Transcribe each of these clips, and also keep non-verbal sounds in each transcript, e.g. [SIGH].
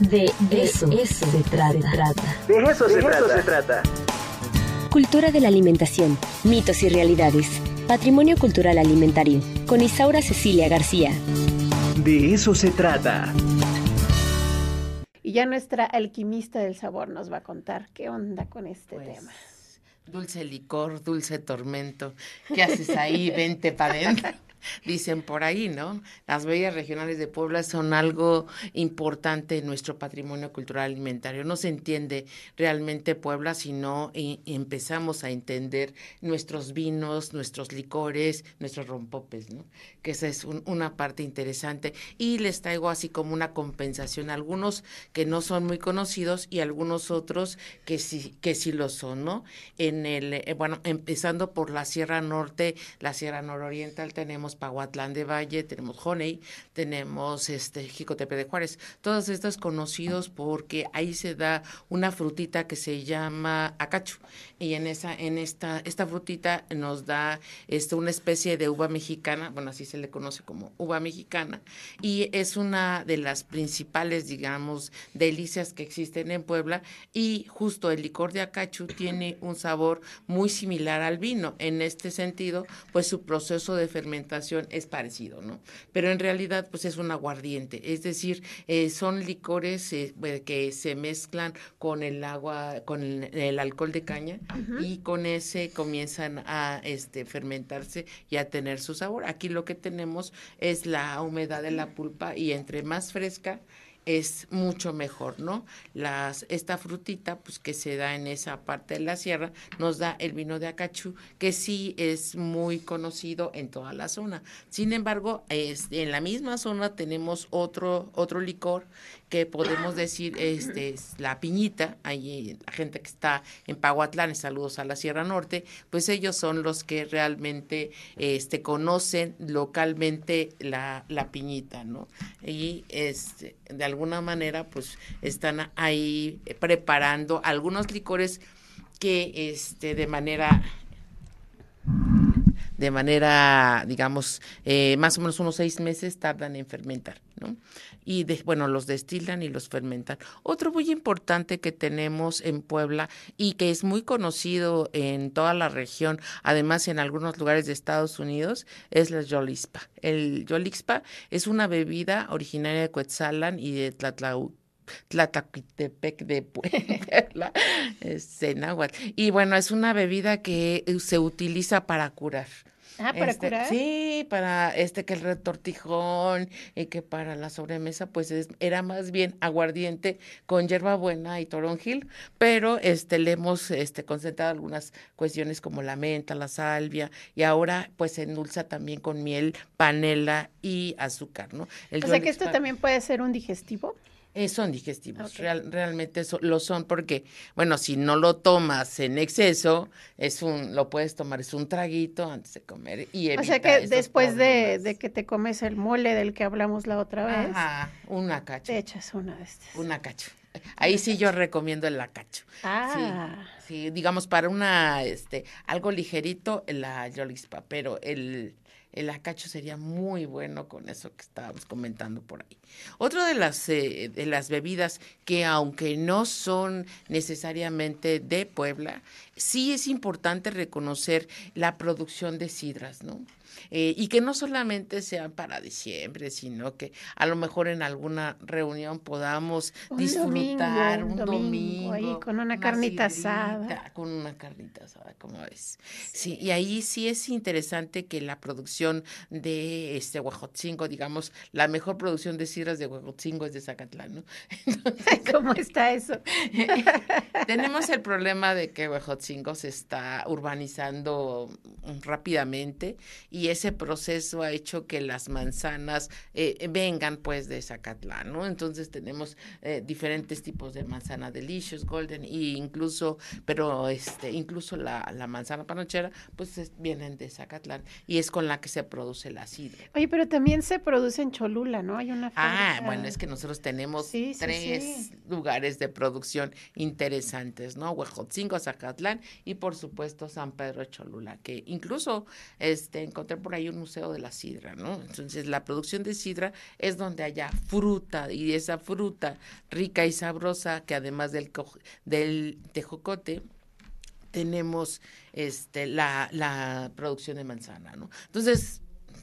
De eso, se, trata. De eso, se, trata. Cultura de la alimentación, mitos y realidades. Patrimonio cultural alimentario. Con Isaura Cecilia García. De eso se trata. Y ya nuestra alquimista del sabor nos va a contar qué onda con este Pues, tema. Dulce licor, dulce tormento. ¿Qué haces ahí? Vente para adentro. [LAUGHS] [LAUGHS] Dicen por ahí, ¿no? Las bebidas regionales de Puebla son algo importante en nuestro patrimonio cultural alimentario. No se entiende realmente Puebla si no e- empezamos a entender nuestros vinos, nuestros licores, nuestros rompopes, ¿no? Que esa es un- una parte interesante. Y les traigo así como una compensación, algunos que no son muy conocidos y algunos otros que sí, que sí lo son, ¿no? En el, eh, bueno, empezando por la Sierra Norte, la Sierra Nororiental, tenemos Pahuatlán de Valle, tenemos Honey, tenemos este Jicotepe de Juárez, todos estos conocidos porque ahí se da una frutita que se llama acacho y en esa en esta esta frutita nos da este una especie de uva mexicana, bueno, así se le conoce como uva mexicana. Y es una de las principales, digamos, delicias que existen en Puebla. Y justo el licor de acachu tiene un sabor muy similar al vino. En este sentido, pues su proceso de fermentación es parecido, ¿no? Pero en realidad, pues es un aguardiente, es decir, eh, son licores eh, que se mezclan con el agua, con el, el alcohol de caña y con ese comienzan a este fermentarse y a tener su sabor. Aquí lo que tenemos es la humedad de la pulpa y entre más fresca es mucho mejor, ¿no? Las, esta frutita, pues que se da en esa parte de la sierra, nos da el vino de Acachú, que sí es muy conocido en toda la zona. Sin embargo, es, en la misma zona tenemos otro, otro licor que podemos decir este es la piñita, ahí la gente que está en Pahuatlán, saludos a la Sierra Norte, pues ellos son los que realmente este conocen localmente la, la piñita, ¿no? Y este, de alguna manera pues están ahí preparando algunos licores que este de manera de manera, digamos, eh, más o menos unos seis meses tardan en fermentar, Y de- bueno, los destilan y los fermentan. Otro muy importante que tenemos en Puebla y que es muy conocido en toda la región, además en algunos lugares de Estados Unidos, es la Yolispa. El Yolispa es una bebida originaria de Coetzalan y de Tlatlau Tlatlacutepec de Puebla, [LAUGHS] náhuatl. Y bueno, es una bebida que eh, se utiliza para curar. Ah, para Este, curar. Sí, para este que el retortijón y que para la sobremesa, pues es- era más bien aguardiente con hierbabuena y toronjil, pero este le hemos este concentrado algunas cuestiones como la menta, la salvia y ahora pues se endulza también con miel, panela y azúcar, ¿no? El O sea que esto también puede ser un digestivo. Eh, son digestivos, real- realmente so- lo son porque, bueno, si no lo tomas en exceso, es un, lo puedes tomar, es un traguito antes de comer y O sea que después de, de que te comes el mole del que hablamos la otra vez, Ajá, una cacho, te echas una de estas. una cacho. Ahí sí yo recomiendo el acacho. Ah, Sí, digamos para una, este, algo ligerito, la yolispa, pero el, el acacho sería muy bueno con eso que estábamos comentando por ahí. Otra de las, eh, de las bebidas que aunque no son necesariamente de Puebla, sí es importante reconocer la producción de sidras, ¿no? Eh, y que no solamente sean para diciembre, sino que a lo mejor en alguna reunión podamos Un disfrutar domingo, un domingo, domingo ahí con una carnita asada. Con una carnita asada, como ves. Sí, y ahí sí es interesante que la producción de este Huejotzingo, digamos, la mejor producción de sidras de Huejotzingo es de Zacatlán, ¿no? [LAUGHS] [LAUGHS] ¿cómo está eso? [LAUGHS] Tenemos el problema de que Huejotzingo se está urbanizando rápidamente y ese proceso ha hecho que las manzanas eh, vengan pues de Zacatlán, ¿no? Entonces tenemos eh, diferentes tipos de manzana delicious, golden e incluso, pero este, incluso la, la manzana panochera pues es- vienen de Zacatlán y es con la que se produce la sidra. Oye, pero también se produce en Cholula, ¿no? Hay una Ah, fábrica- bueno, es que nosotros tenemos Sí, sí, tres sí. lugares de producción interesantes, ¿no? Huejotzingo, Zacatlán y por supuesto San Pedro Cholula, que incluso este encontrar por ahí un museo de la sidra, ¿no? Entonces, la producción de sidra es donde haya fruta y esa fruta rica y sabrosa que además del, del tejocote, tenemos este, la, la producción de manzana, ¿no? Entonces,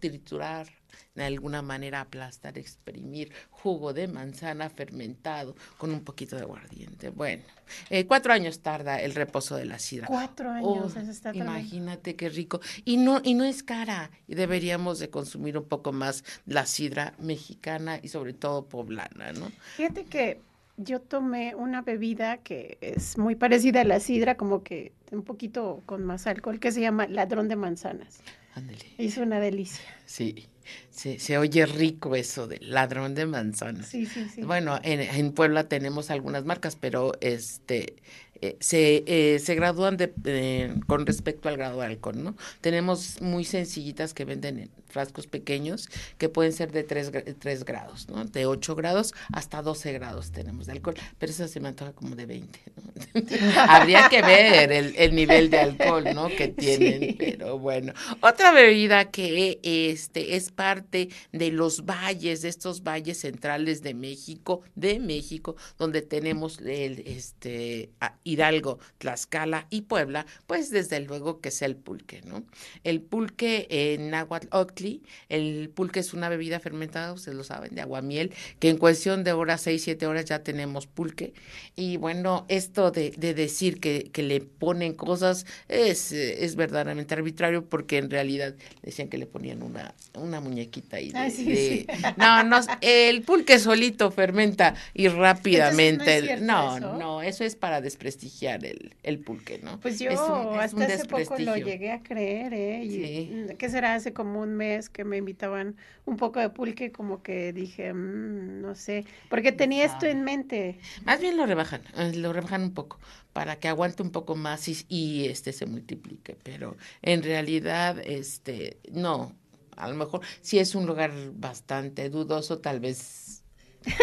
triturar, de alguna manera aplastar, exprimir jugo de manzana fermentado con un poquito de aguardiente. Bueno, eh, cuatro años tarda el reposo de la sidra. Cuatro años, Oh, eso está Imagínate qué rico. Y no, y no es cara. Y deberíamos de consumir un poco más la sidra mexicana y sobre todo poblana, ¿no? Fíjate que yo tomé una bebida que es muy parecida a la sidra, como que un poquito con más alcohol, que se llama ladrón de manzanas. Ándale. Es una delicia. Sí, se, se oye rico eso de ladrón de manzanas. Sí, sí, sí. Bueno, en, en Puebla tenemos algunas marcas, pero este eh, se, eh, se gradúan de, eh, con respecto al grado de alcohol, ¿no? Tenemos muy sencillitas que venden en frascos pequeños que pueden ser de 3, tres grados, ¿no? De 8 grados hasta 12 grados tenemos de alcohol, pero esa se me antoja como de 20, ¿no? [LAUGHS] Habría que ver el, el, nivel de alcohol, ¿no? Que tienen, sí. pero bueno. Otra bebida que este es parte de los valles, de estos valles centrales de México, de México, donde tenemos el, este, Hidalgo, Tlaxcala y Puebla, pues desde luego que es el pulque, ¿no? El pulque en Nahuatl el pulque es una bebida fermentada, ustedes lo saben, de aguamiel, que en cuestión de horas, seis, siete horas ya tenemos pulque. Y bueno, esto de, de decir que, que, le ponen cosas es, es verdaderamente arbitrario porque en realidad decían que le ponían una, una muñequita ahí. De, ah, sí, de, sí. [LAUGHS] No, no, el pulque solito fermenta y rápidamente. no, no, eso. no, eso es para desprestigiar el, el pulque, ¿no? Pues yo es un, es hasta hace poco lo llegué a creer, ¿eh? Y, Sí. ¿Qué será? Hace como un mes que me invitaban un poco de pulque, como que dije, mmm, no sé, porque tenía esto en mente. Más bien lo rebajan, eh, lo rebajan un poco para que aguante un poco más y, y este se multiplique, pero en realidad este no, a lo mejor si es un lugar bastante dudoso, tal vez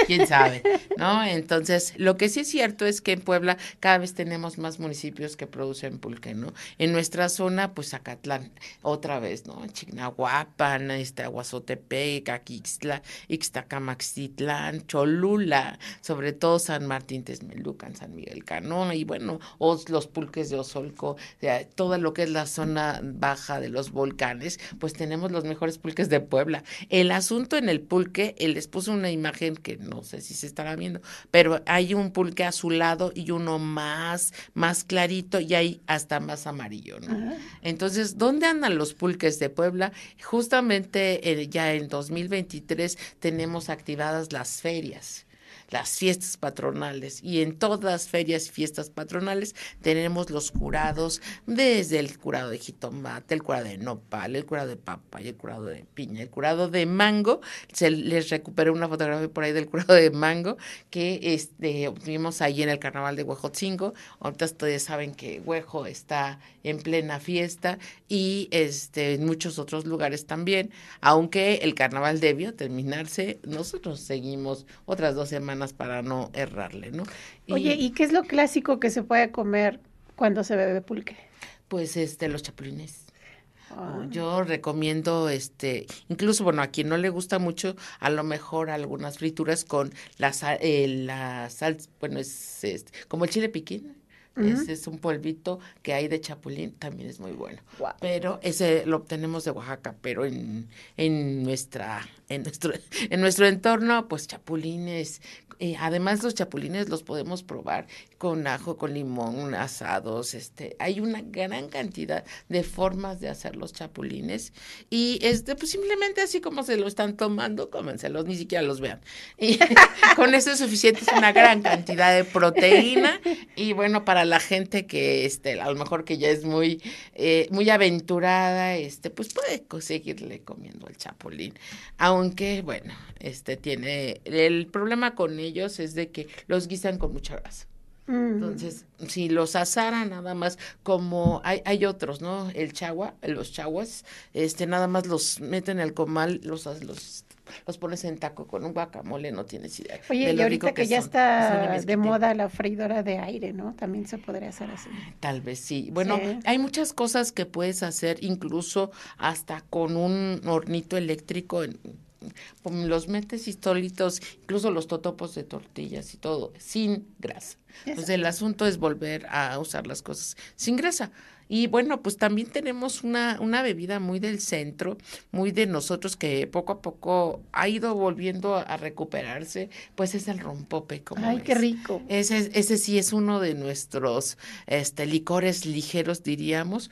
quién sabe, ¿no? Entonces, lo que sí es cierto es que en Puebla cada vez tenemos más municipios que producen pulque, ¿no? En nuestra zona, pues Zacatlán, otra vez, ¿no? Chignahuapan, este, Aguazotepec, Aquixtla, Ixtacamaxitlán, Cholula, sobre todo San Martín Texmelucan, San Miguel Canoa, y bueno, os, los pulques de Osolco, o sea, todo lo que es la zona baja de los volcanes, pues tenemos los mejores pulques de Puebla. El asunto en el pulque, él les puso una imagen que no sé si se estará viendo, pero hay un pulque azulado y uno más, más clarito y hay hasta más amarillo, ¿no? Ajá. Entonces, ¿dónde andan los pulques de Puebla? Justamente eh, ya en 2023 tenemos activadas las ferias las fiestas patronales y en todas ferias y fiestas patronales tenemos los curados desde el curado de jitomate, el curado de nopal, el curado de papaya, el curado de piña, el curado de mango. Se les recuperé una fotografía por ahí del curado de mango que este obtuvimos ahí en el carnaval de Huejotzingo. Ahorita ustedes saben que Huejo está en plena fiesta y este en muchos otros lugares también, aunque el carnaval debió terminarse, nosotros seguimos otras dos semanas para no errarle, ¿no? Y, Oye, ¿y qué es lo clásico que se puede comer cuando se bebe pulque? Pues este, los chapulines. Oh. Yo recomiendo, este, incluso, bueno, a quien no le gusta mucho, a lo mejor algunas frituras con la sal, eh, la sal bueno, es este, como el chile piquín. Uh -huh. Ese es un polvito que hay de chapulín, también es muy bueno. Wow. Pero ese lo obtenemos de Oaxaca, pero en, en nuestra, en nuestro, [LAUGHS] en nuestro entorno, pues chapulines. Eh, además, los chapulines los podemos probar con ajo, con limón, asados. Este, hay una gran cantidad de formas de hacer los chapulines. Y este, pues simplemente así como se lo están tomando, cómenselos, ni siquiera los vean. [LAUGHS] Y con eso es suficiente, es una gran cantidad de proteína. Y bueno, para la gente que este, a lo mejor que ya es muy, eh, muy aventurada, este, pues puede seguirle comiendo el chapulín. Aunque, bueno, este tiene, el problema con ellos es de que los guisan con mucha grasa. Mm. Entonces, si los asaran nada más como hay, hay otros, ¿no? El chagua, los chaguas, este nada más los meten al comal, los los los pones en taco con un guacamole, no tienes idea. Oye, y ahorita que, ya está de moda la freidora de aire, ¿no? También se podría hacer así. Tal vez sí. Bueno, hay muchas cosas que puedes hacer, incluso hasta con un hornito eléctrico. En, los metes solitos, incluso los totopos de tortillas y todo, sin grasa. Entonces el asunto es volver a usar las cosas sin grasa. Y bueno, pues también tenemos una, una bebida muy del centro, muy de nosotros que poco a poco ha ido volviendo a, recuperarse, pues es el rompope. Como Ay, qué rico. Ese, ese sí es uno de nuestros este, licores ligeros, diríamos,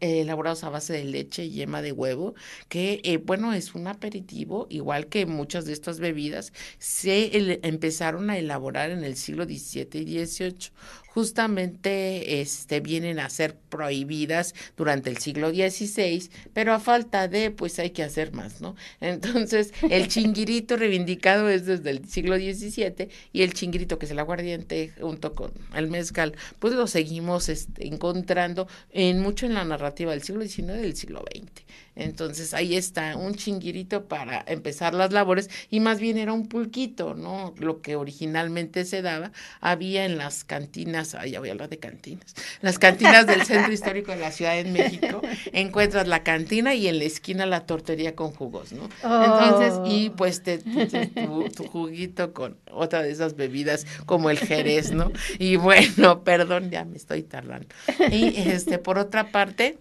elaborados a base de leche y yema de huevo, que eh, bueno, es un aperitivo, igual que muchas de estas bebidas, se empezaron a elaborar en el siglo XVII y XVIII justamente este, vienen a ser prohibidas durante el siglo XVI, pero a falta de, pues hay que hacer más, ¿no? [LAUGHS] Entonces, el chinguirito reivindicado es desde el siglo XVII y el chinguirito, que es el aguardiente junto con el mezcal, pues lo seguimos este, encontrando en mucho en la narrativa del siglo XIX y del siglo XX. Entonces ahí está un chinguirito para empezar las labores y más bien era un pulquito, ¿no? Lo que originalmente se daba había en las cantinas, ay, ya voy a hablar de cantinas, las cantinas del centro histórico de la Ciudad de México, encuentras la cantina y en la esquina la tortería con jugos, ¿no? Entonces, y oh. pues te, tu, tu, juguito con otra de esas bebidas como el jerez, ¿no? Y bueno, [LAUGHS] perdón, ya me estoy tardando. Y este, por otra parte,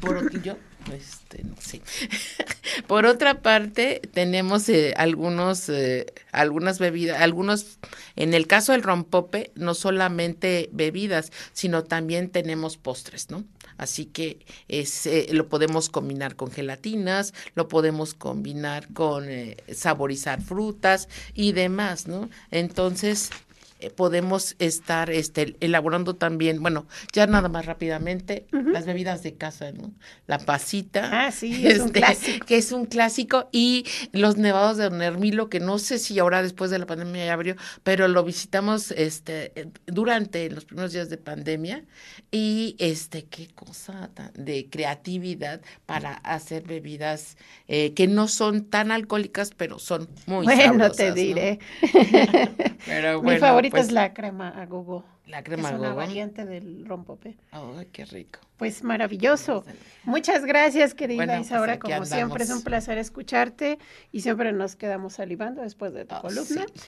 por yo este. [LAUGHS] Por otra parte, tenemos eh, algunos, eh, algunas bebidas, algunos, en el caso del rompope, no solamente bebidas, sino también tenemos postres, ¿no? Así que eh, lo podemos combinar con gelatinas, lo podemos combinar con saborizar frutas y demás, ¿no? Entonces, eh, podemos estar este, elaborando también, bueno, ya nada más rápidamente, las bebidas de casa, ¿no? La pasita. Ah, sí, es un este, clásico. Que es un clásico, y los nevados de Don Hermilo, que no sé si ahora después de la pandemia ya abrió, pero lo visitamos este, durante los primeros días de pandemia, y este, qué cosa de creatividad para hacer bebidas eh, que no son tan alcohólicas, pero son muy Bueno, te diré. [LAUGHS] pero bueno, es pues la crema a gogo. La crema es una variante del rompope. ¡Ay, qué rico! Pues maravilloso. Muchas gracias, querida bueno, Isaura. Pues como siempre, es un placer escucharte y siempre nos quedamos salivando después de tu oh, columna.